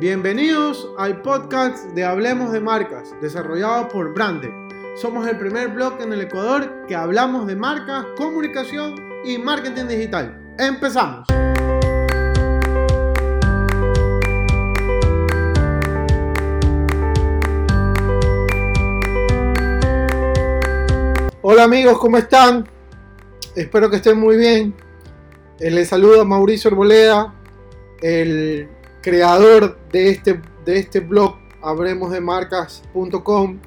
Bienvenidos al podcast de Hablemos de Marcas, desarrollado por Brande. Somos el primer blog en el Ecuador que hablamos de marcas, comunicación y marketing digital. ¡Empezamos! Hola amigos, ¿cómo están? Espero que estén muy bien. Eh, les saluda Mauricio Arboleda, el creador de este, de este blog, hablemos de marcas.com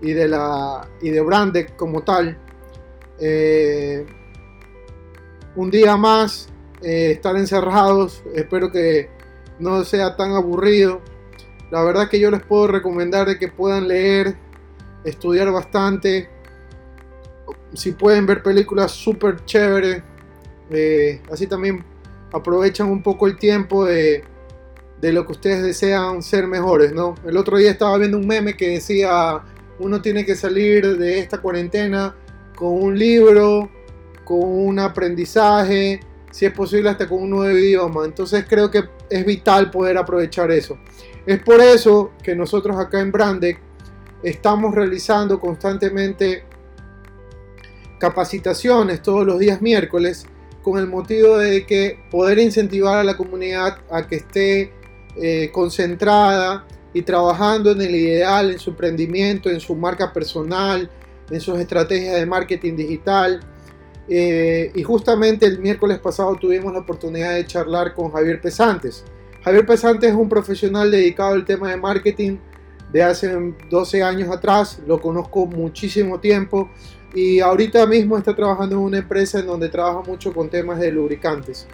y de la y de Branded como tal. Eh, un día más eh, estar encerrados, espero que no sea tan aburrido. La verdad que yo les puedo recomendar de que puedan leer, estudiar bastante. Si pueden ver películas súper chéveres, eh, así también aprovechan un poco el tiempo de, de lo que ustedes desean ser mejores, ¿no? El otro día estaba viendo un meme que decía, uno tiene que salir de esta cuarentena con un libro, con un aprendizaje, si es posible hasta con un nuevo idioma. Entonces creo que es vital poder aprovechar eso. Es por eso que nosotros acá en Brandec estamos realizando constantemente capacitaciones todos los días miércoles con el motivo de que poder incentivar a la comunidad a que esté eh, concentrada y trabajando en el ideal, en su emprendimiento, en su marca personal, en sus estrategias de marketing digital. Eh, y justamente el miércoles pasado tuvimos la oportunidad de charlar con Javier Pesantes. Javier Pesantes es un profesional dedicado al tema de marketing de hace 12 años atrás, lo conozco muchísimo tiempo y ahorita mismo está trabajando en una empresa en donde trabaja mucho con temas de lubricantes.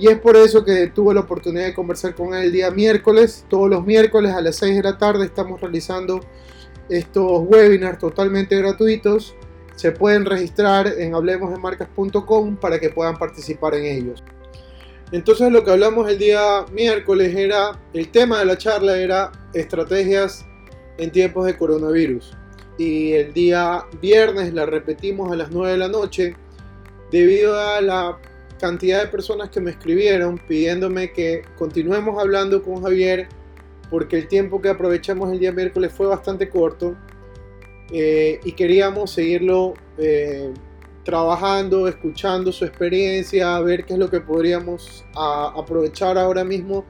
Y es por eso que tuve la oportunidad de conversar con él el día miércoles. Todos los miércoles a las 6 de la tarde estamos realizando estos webinars totalmente gratuitos. Se pueden registrar en hablemosdemarcas.com para que puedan participar en ellos. Entonces lo que hablamos el día miércoles era, el tema de la charla era estrategias en tiempos de coronavirus. Y el día viernes la repetimos a las 9 de la noche debido a la cantidad de personas que me escribieron pidiéndome que continuemos hablando con Javier porque el tiempo que aprovechamos el día miércoles fue bastante corto eh, y queríamos seguirlo eh, trabajando, escuchando su experiencia, a ver qué es lo que podríamos aprovechar ahora mismo,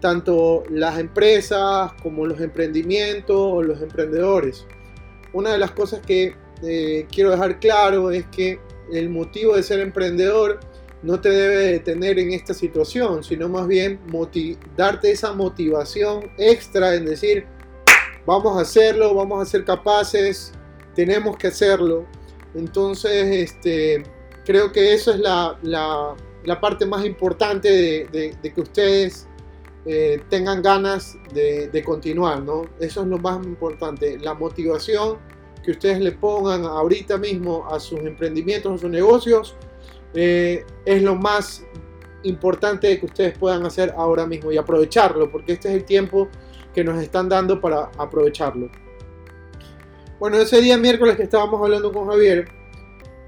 tanto las empresas como los emprendimientos o los emprendedores. Una de las cosas que eh, quiero dejar claro es que el motivo de ser emprendedor no te debe detener en esta situación, sino más bien darte esa motivación extra en decir, vamos a hacerlo, vamos a ser capaces, tenemos que hacerlo. Entonces, este, creo que eso es la, parte más importante de, que ustedes eh, tengan ganas de, de, continuar, ¿no? Eso es lo más importante, la motivación que ustedes le pongan ahorita mismo a sus emprendimientos, a sus negocios, eh, es lo más importante que ustedes puedan hacer ahora mismo y aprovecharlo, porque este es el tiempo que nos están dando para aprovecharlo. Bueno, ese día miércoles que estábamos hablando con Javier,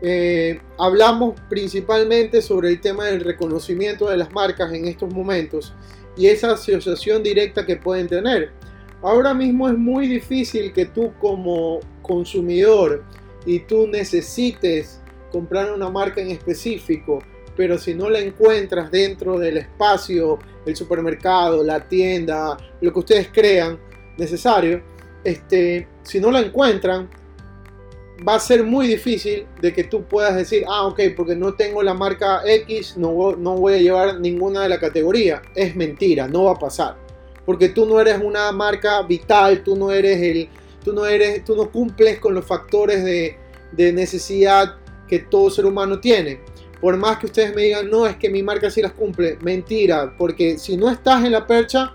eh, hablamos principalmente sobre el tema del reconocimiento de las marcas en estos momentos y esa asociación directa que pueden tener. Ahora mismo es muy difícil que tú como consumidor y tú necesites comprar una marca en específico, pero si no la encuentras dentro del espacio, el supermercado, la tienda, lo que ustedes crean necesario, este, si no la encuentran, va a ser muy difícil de que tú puedas decir, ah, ok, porque no tengo la marca X, no, no voy a llevar ninguna de la categoría. Es mentira, no va a pasar. Porque tú no eres una marca vital, tú no eres el, tú no eres, tú no cumples con los factores de, de necesidad que todo ser humano tiene. Por más que ustedes me digan, no, es que mi marca sí las cumple, mentira, porque si no estás en la percha,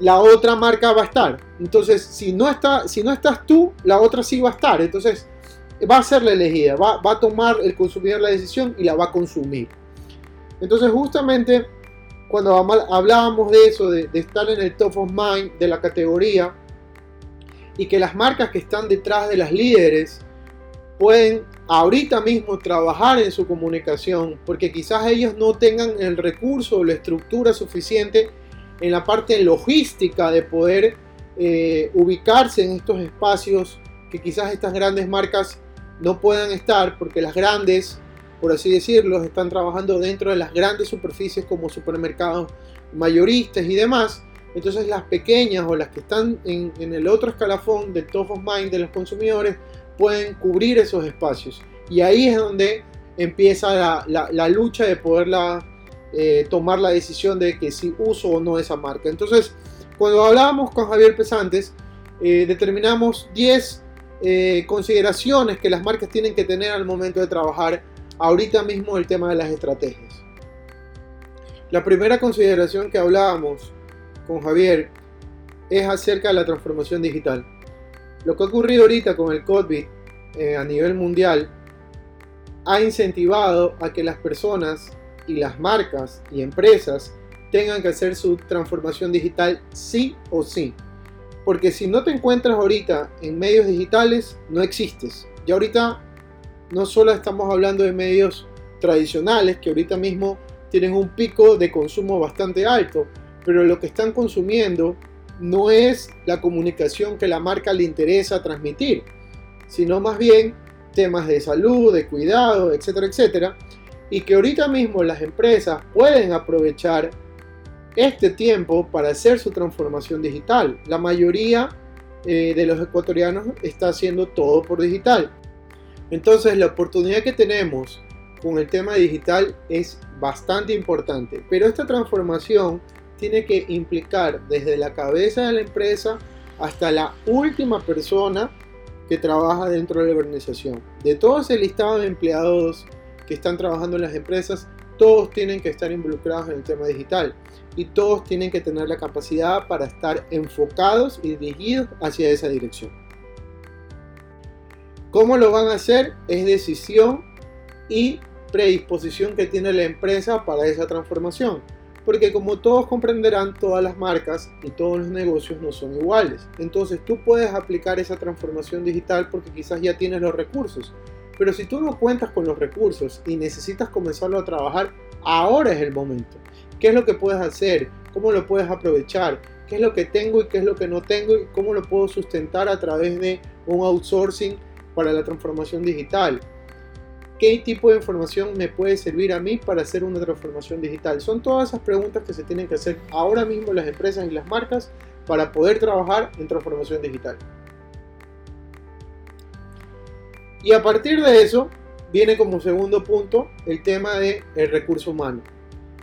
la otra marca va a estar. Entonces, si no, está, si no estás tú, la otra sí va a estar. Entonces, va a ser la elegida, va, a tomar el consumidor la decisión y la va a consumir. Entonces, justamente cuando hablábamos de eso, de, de estar en el top of mind de la categoría, y que las marcas que están detrás de las líderes pueden ahorita mismo trabajar en su comunicación, porque quizás ellos no tengan el recurso o la estructura suficiente en la parte logística de poder eh, ubicarse en estos espacios que quizás estas grandes marcas no puedan estar porque las grandes, por así decirlo, están trabajando dentro de las grandes superficies como supermercados mayoristas y demás. Entonces las pequeñas o las que están en, el otro escalafón del top of mind de los consumidores pueden cubrir esos espacios. Y ahí es donde empieza la, lucha de poderla eh, tomar la decisión de que si uso o no esa marca. Entonces, cuando hablábamos con Javier Pesantes, eh, determinamos 10 eh, consideraciones que las marcas tienen que tener al momento de trabajar ahorita mismo el tema de las estrategias. La primera consideración que hablábamos con Javier es acerca de la transformación digital. Lo que ha ocurrido ahorita con el COVID eh, a nivel mundial ha incentivado a que las personas y las marcas y empresas tengan que hacer su transformación digital sí o sí. Porque si no te encuentras ahorita en medios digitales, no existes. Y ahorita no solo estamos hablando de medios tradicionales, que ahorita mismo tienen un pico de consumo bastante alto, pero lo que están consumiendo no es la comunicación que la marca le interesa transmitir, sino más bien temas de salud, de cuidado, etcétera, etcétera, y que ahorita mismo las empresas pueden aprovechar este tiempo para hacer su transformación digital. La mayoría eh, de los ecuatorianos está haciendo todo por digital. Entonces la oportunidad que tenemos con el tema digital es bastante importante, pero esta transformación tiene que implicar desde la cabeza de la empresa hasta la última persona que trabaja dentro de la organización. De todo ese listado de empleados que están trabajando en las empresas, todos tienen que estar involucrados en el tema digital y todos tienen que tener la capacidad para estar enfocados y dirigidos hacia esa dirección. ¿Cómo lo van a hacer? Es decisión y predisposición que tiene la empresa para esa transformación. Porque como todos comprenderán, todas las marcas y todos los negocios no son iguales. Entonces tú puedes aplicar esa transformación digital porque quizás ya tienes los recursos. Pero si tú no cuentas con los recursos y necesitas comenzarlo a trabajar, ahora es el momento. ¿Qué es lo que puedes hacer? ¿Cómo lo puedes aprovechar? ¿Qué es lo que tengo y qué es lo que no tengo? ¿Y cómo lo puedo sustentar a través de un outsourcing para la transformación digital? ¿Qué tipo de información me puede servir a mí para hacer una transformación digital? Son todas esas preguntas que se tienen que hacer ahora mismo las empresas y las marcas para poder trabajar en transformación digital. Y a partir de eso, viene como segundo punto el tema del el recurso humano.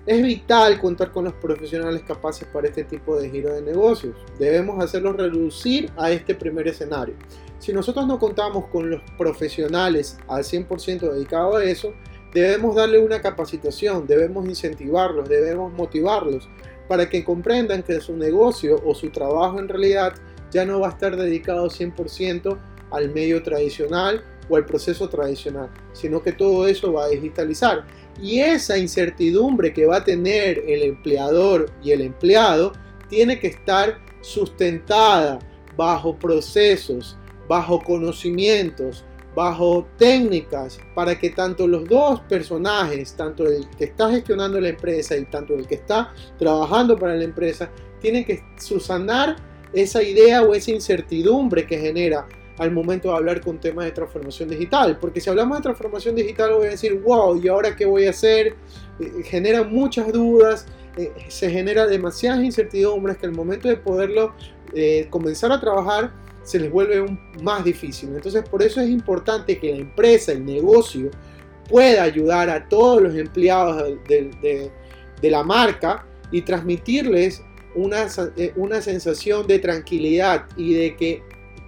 Es vital contar con los profesionales capaces para este tipo de giro de negocios. Debemos hacerlos reducir a este primer escenario. Si nosotros no contamos con los profesionales al 100% dedicados a eso, debemos darle una capacitación, debemos incentivarlos, debemos motivarlos para que comprendan que su negocio o su trabajo en realidad ya no va a estar dedicado 100% al medio tradicional o el proceso tradicional, sino que todo eso va a digitalizar. Y esa incertidumbre que va a tener el empleador y el empleado tiene que estar sustentada bajo procesos, bajo conocimientos, bajo técnicas para que tanto los dos personajes, tanto el que está gestionando la empresa y tanto el que está trabajando para la empresa, tienen que susanar esa idea o esa incertidumbre que genera al momento de hablar con temas de transformación digital. Porque si hablamos de transformación digital voy a decir, wow, ¿y ahora qué voy a hacer? Eh, genera muchas dudas, eh, se genera demasiadas incertidumbres que al momento de poderlo eh, comenzar a trabajar se les vuelve más difícil. Entonces por eso es importante que la empresa, el negocio, pueda ayudar a todos los empleados de, de la marca y transmitirles una, una sensación de tranquilidad y de que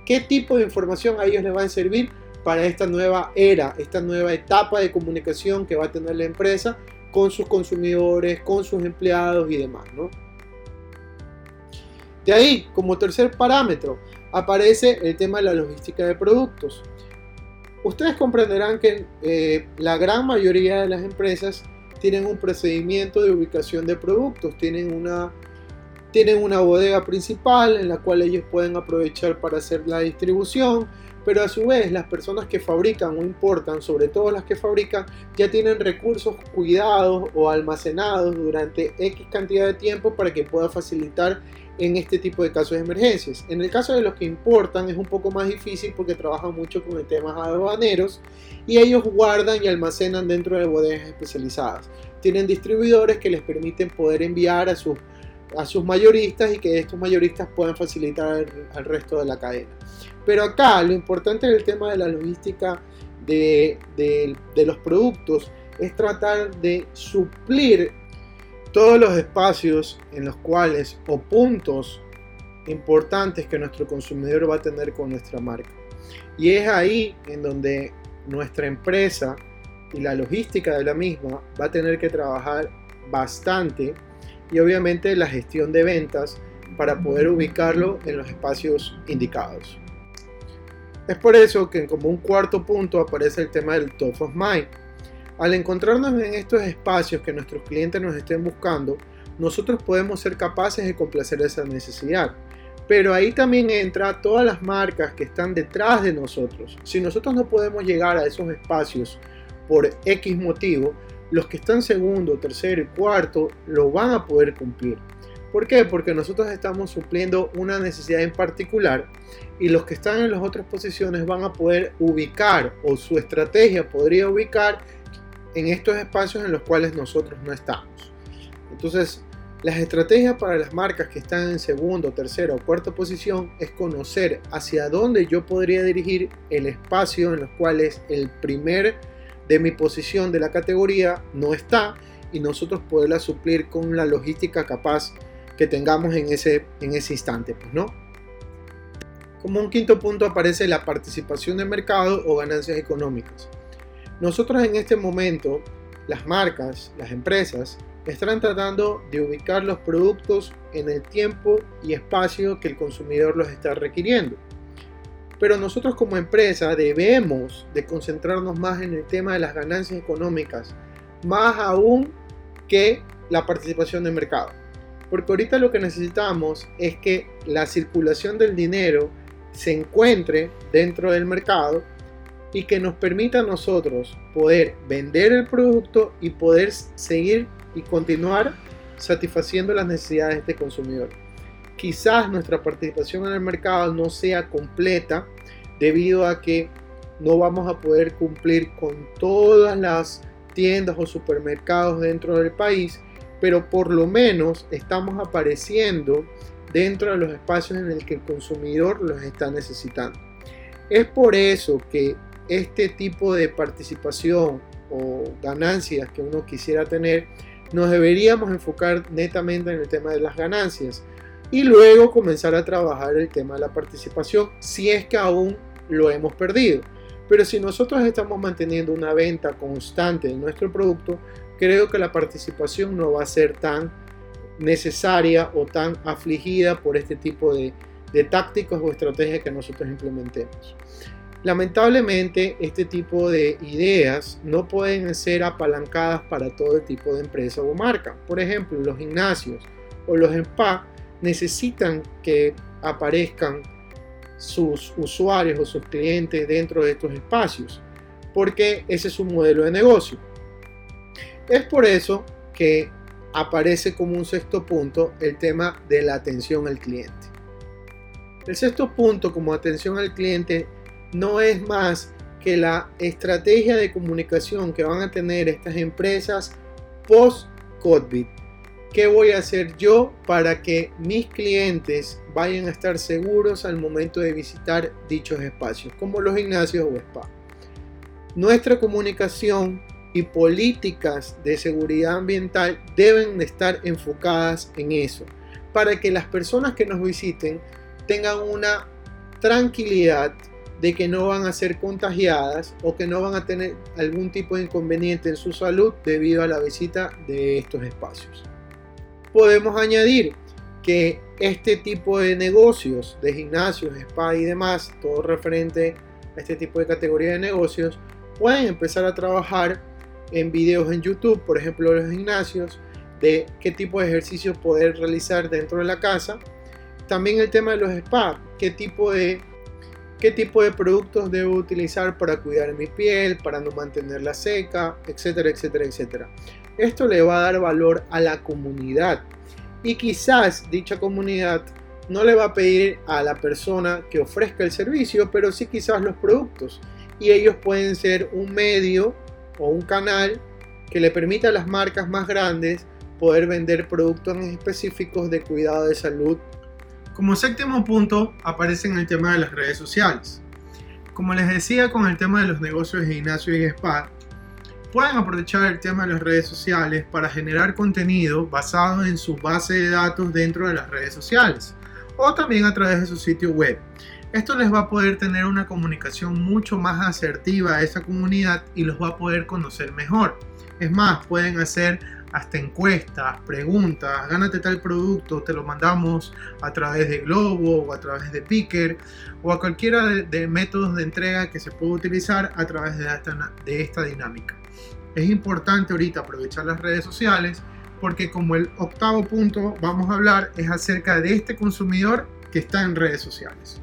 qué tipo de información a ellos les va a servir para esta nueva era, esta nueva etapa de comunicación que va a tener la empresa con sus consumidores, con sus empleados y demás. De ahí, como tercer parámetro, aparece el tema de la logística de productos. Ustedes comprenderán que eh, la gran mayoría de las empresas tienen un procedimiento de ubicación de productos, tienen una tienen una bodega principal en la cual ellos pueden aprovechar para hacer la distribución, pero a su vez las personas que fabrican o importan, sobre todo las que fabrican, ya tienen recursos cuidados o almacenados durante X cantidad de tiempo para que pueda facilitar en este tipo de casos de emergencias. En el caso de los que importan es un poco más difícil porque trabajan mucho con el temas aduaneros y ellos guardan y almacenan dentro de bodegas especializadas. Tienen distribuidores que les permiten poder enviar a sus, a sus mayoristas y que estos mayoristas puedan facilitar al, resto de la cadena. Pero acá lo importante del tema de la logística de, de los productos es tratar de suplir todos los espacios en los cuales o puntos importantes que nuestro consumidor va a tener con nuestra marca. Y es ahí en donde nuestra empresa y la logística de la misma va a tener que trabajar bastante y obviamente la gestión de ventas para poder ubicarlo en los espacios indicados. Es por eso que como un cuarto punto aparece el tema del top of mind al encontrarnos en estos espacios que nuestros clientes nos estén buscando, nosotros podemos ser capaces de complacer esa necesidad. Pero ahí también entra todas las marcas que están detrás de nosotros. Si nosotros no podemos llegar a esos espacios por X motivo, los que están segundo, tercero y cuarto lo van a poder cumplir. ¿Por qué? Porque nosotros estamos supliendo una necesidad en particular y los que están en las otras posiciones van a poder ubicar o su estrategia podría ubicar en estos espacios en los cuales nosotros no estamos. Entonces, las estrategias para las marcas que están en segundo, tercera o cuarta posición es conocer hacia dónde yo podría dirigir el espacio en los cuales el primer de mi posición de la categoría no está y nosotros poderla suplir con la logística capaz que tengamos en ese, en ese instante, pues no. Como un quinto punto aparece la participación de mercado o ganancias económicas. Nosotros en este momento, las marcas, las empresas, están tratando de ubicar los productos en el tiempo y espacio que el consumidor los está requiriendo. Pero nosotros como empresa debemos de concentrarnos más en el tema de las ganancias económicas, más aún que la participación de mercado. Porque ahorita lo que necesitamos es que la circulación del dinero se encuentre dentro del mercado y que nos permita a nosotros poder vender el producto y poder seguir y continuar satisfaciendo las necesidades de este consumidor. Quizás nuestra participación en el mercado no sea completa debido a que no vamos a poder cumplir con todas las tiendas o supermercados dentro del país, pero por lo menos estamos apareciendo dentro de los espacios en el que el consumidor los está necesitando. Es por eso que este tipo de participación o ganancias que uno quisiera tener, nos deberíamos enfocar netamente en el tema de las ganancias y luego comenzar a trabajar el tema de la participación si es que aún lo hemos perdido. Pero si nosotros estamos manteniendo una venta constante de nuestro producto, creo que la participación no va a ser tan necesaria o tan afligida por este tipo de, de tácticas o estrategias que nosotros implementemos. Lamentablemente, este tipo de ideas no pueden ser apalancadas para todo tipo de empresa o marca. Por ejemplo, los gimnasios o los spa necesitan que aparezcan sus usuarios o sus clientes dentro de estos espacios, porque ese es un modelo de negocio. Es por eso que aparece como un sexto punto el tema de la atención al cliente. El sexto punto como atención al cliente no es más que la estrategia de comunicación que van a tener estas empresas post-COVID. ¿Qué voy a hacer yo para que mis clientes vayan a estar seguros al momento de visitar dichos espacios, como los gimnasios o spa? Nuestra comunicación y políticas de seguridad ambiental deben de estar enfocadas en eso, para que las personas que nos visiten tengan una tranquilidad de que no van a ser contagiadas o que no van a tener algún tipo de inconveniente en su salud debido a la visita de estos espacios. Podemos añadir que este tipo de negocios de gimnasios, spa y demás, todo referente a este tipo de categoría de negocios, pueden empezar a trabajar en videos en YouTube, por ejemplo, los gimnasios, de qué tipo de ejercicios poder realizar dentro de la casa. También el tema de los spa, qué tipo de qué tipo de productos debo utilizar para cuidar mi piel, para no mantenerla seca, etcétera, etcétera, etcétera. Esto le va a dar valor a la comunidad y quizás dicha comunidad no le va a pedir a la persona que ofrezca el servicio, pero sí quizás los productos. Y ellos pueden ser un medio o un canal que le permita a las marcas más grandes poder vender productos específicos de cuidado de salud. Como séptimo punto aparece en el tema de las redes sociales. Como les decía con el tema de los negocios de gimnasio y spa, pueden aprovechar el tema de las redes sociales para generar contenido basado en su base de datos dentro de las redes sociales o también a través de su sitio web. Esto les va a poder tener una comunicación mucho más asertiva a esa comunidad y los va a poder conocer mejor. Es más, pueden hacer hasta encuestas, preguntas, gánate tal producto, te lo mandamos a través de Globo o a través de Picker o a cualquiera de, métodos de entrega que se pueda utilizar a través de de esta dinámica. Es importante ahorita aprovechar las redes sociales porque como el octavo punto vamos a hablar es acerca de este consumidor que está en redes sociales.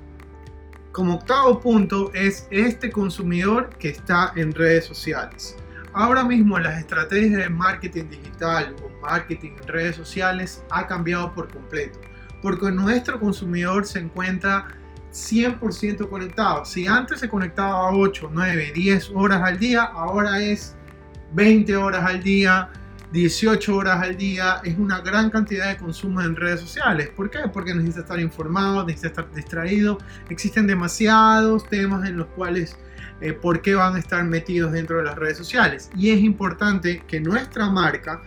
Como octavo punto es este consumidor que está en redes sociales. Ahora mismo las estrategias de marketing digital o marketing en redes sociales ha cambiado por completo, porque nuestro consumidor se encuentra 100% conectado. Si antes se conectaba 8, 9, 10 horas al día, ahora es 20 horas al día, 18 horas al día es una gran cantidad de consumo en redes sociales. ¿Por qué? Porque necesita estar informado, necesita estar distraído. Existen demasiados temas en los cuales eh, por qué van a estar metidos dentro de las redes sociales. Y es importante que nuestra marca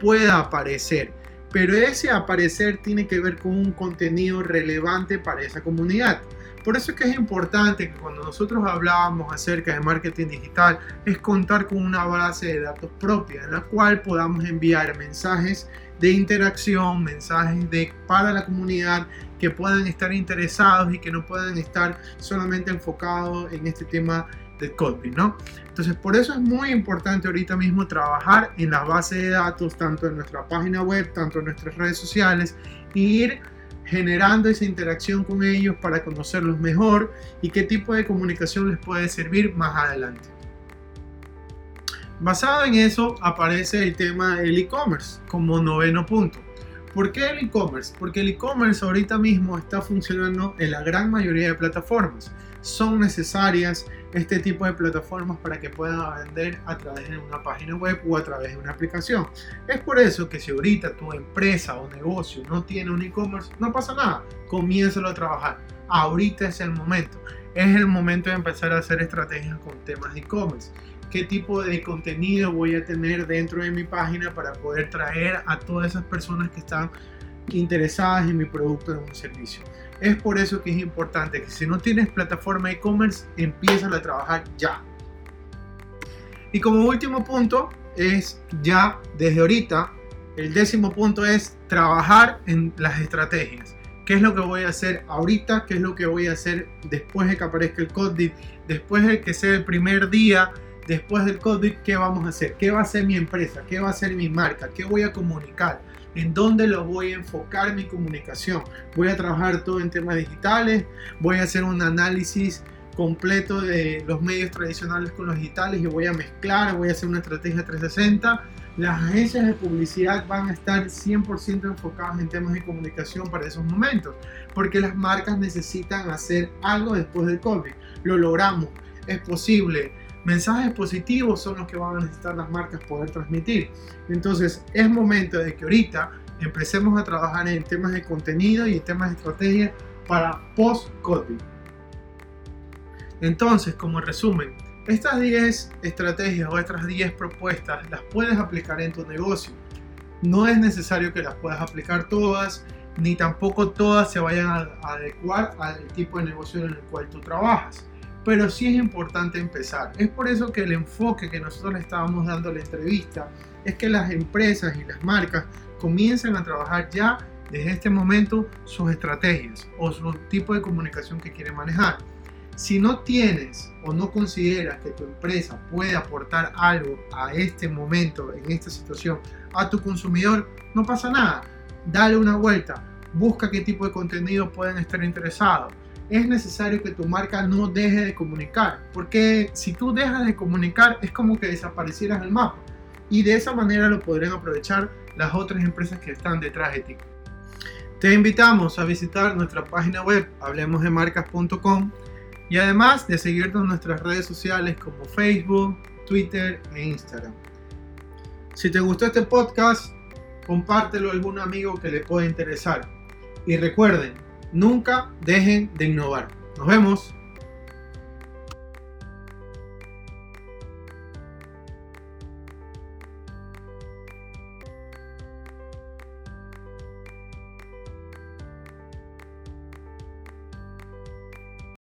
pueda aparecer. Pero ese aparecer tiene que ver con un contenido relevante para esa comunidad. Por eso es que es importante que cuando nosotros hablábamos acerca de marketing digital es contar con una base de datos propia en la cual podamos enviar mensajes de interacción, mensajes para la comunidad que puedan estar interesados y que no puedan estar solamente enfocados en este tema del copy, ¿no? Entonces, por eso es muy importante ahorita mismo trabajar en la base de datos, tanto en nuestra página web, tanto en nuestras redes sociales, e ir generando esa interacción con ellos para conocerlos mejor y qué tipo de comunicación les puede servir más adelante. Basado en eso aparece el tema del e-commerce como noveno punto. ¿Por qué el e-commerce? Porque el e-commerce ahorita mismo está funcionando en la gran mayoría de plataformas. Son necesarias este tipo de plataformas para que puedan vender a través de una página web o a través de una aplicación. Es por eso que si ahorita tu empresa o negocio no tiene un e-commerce, no pasa nada, comiénzalo a trabajar. Ahorita es el momento. Es el momento de empezar a hacer estrategias con temas de e-commerce. ¿Qué tipo de contenido voy a tener dentro de mi página para poder traer a todas esas personas que están interesadas en mi producto o en un servicio? Es por eso que es importante que si no tienes plataforma e-commerce, empieza a trabajar ya. Y como último punto es ya desde ahorita, el décimo punto es trabajar en las estrategias. ¿Qué es lo que voy a hacer ahorita? ¿Qué es lo que voy a hacer después de que aparezca el COVID? Después de que sea el primer día, después del COVID, ¿qué vamos a hacer? ¿Qué va a hacer mi empresa? ¿Qué va a hacer mi marca? ¿Qué voy a comunicar? en dónde lo voy a enfocar mi comunicación. Voy a trabajar todo en temas digitales, voy a hacer un análisis completo de los medios tradicionales con los digitales y voy a mezclar, voy a hacer una estrategia 360. Las agencias de publicidad van a estar 100% enfocadas en temas de comunicación para esos momentos, porque las marcas necesitan hacer algo después del COVID. Lo logramos, es posible mensajes positivos son los que van a necesitar las marcas poder transmitir. Entonces es momento de que ahorita empecemos a trabajar en temas de contenido y en temas de estrategia para post-COVID. Entonces, como resumen, estas 10 estrategias o estas 10 propuestas las puedes aplicar en tu negocio. No es necesario que las puedas aplicar todas, ni tampoco todas se vayan a adecuar al tipo de negocio en el cual tú trabajas pero sí es importante empezar. Es por eso que el enfoque que nosotros le estábamos dando a la entrevista es que las empresas y las marcas comiencen a trabajar ya desde este momento sus estrategias o su tipo de comunicación que quieren manejar. Si no tienes o no consideras que tu empresa puede aportar algo a este momento, en esta situación, a tu consumidor, no pasa nada. Dale una vuelta, busca qué tipo de contenido pueden estar interesados es necesario que tu marca no deje de comunicar, porque si tú dejas de comunicar es como que desaparecieras del mapa y de esa manera lo podrían aprovechar las otras empresas que están detrás de ti. Te invitamos a visitar nuestra página web hablemosdemarcas.com y además de seguirnos en nuestras redes sociales como Facebook, Twitter e Instagram. Si te gustó este podcast, compártelo a algún amigo que le pueda interesar. Y recuerden, nunca dejen de innovar. Nos vemos.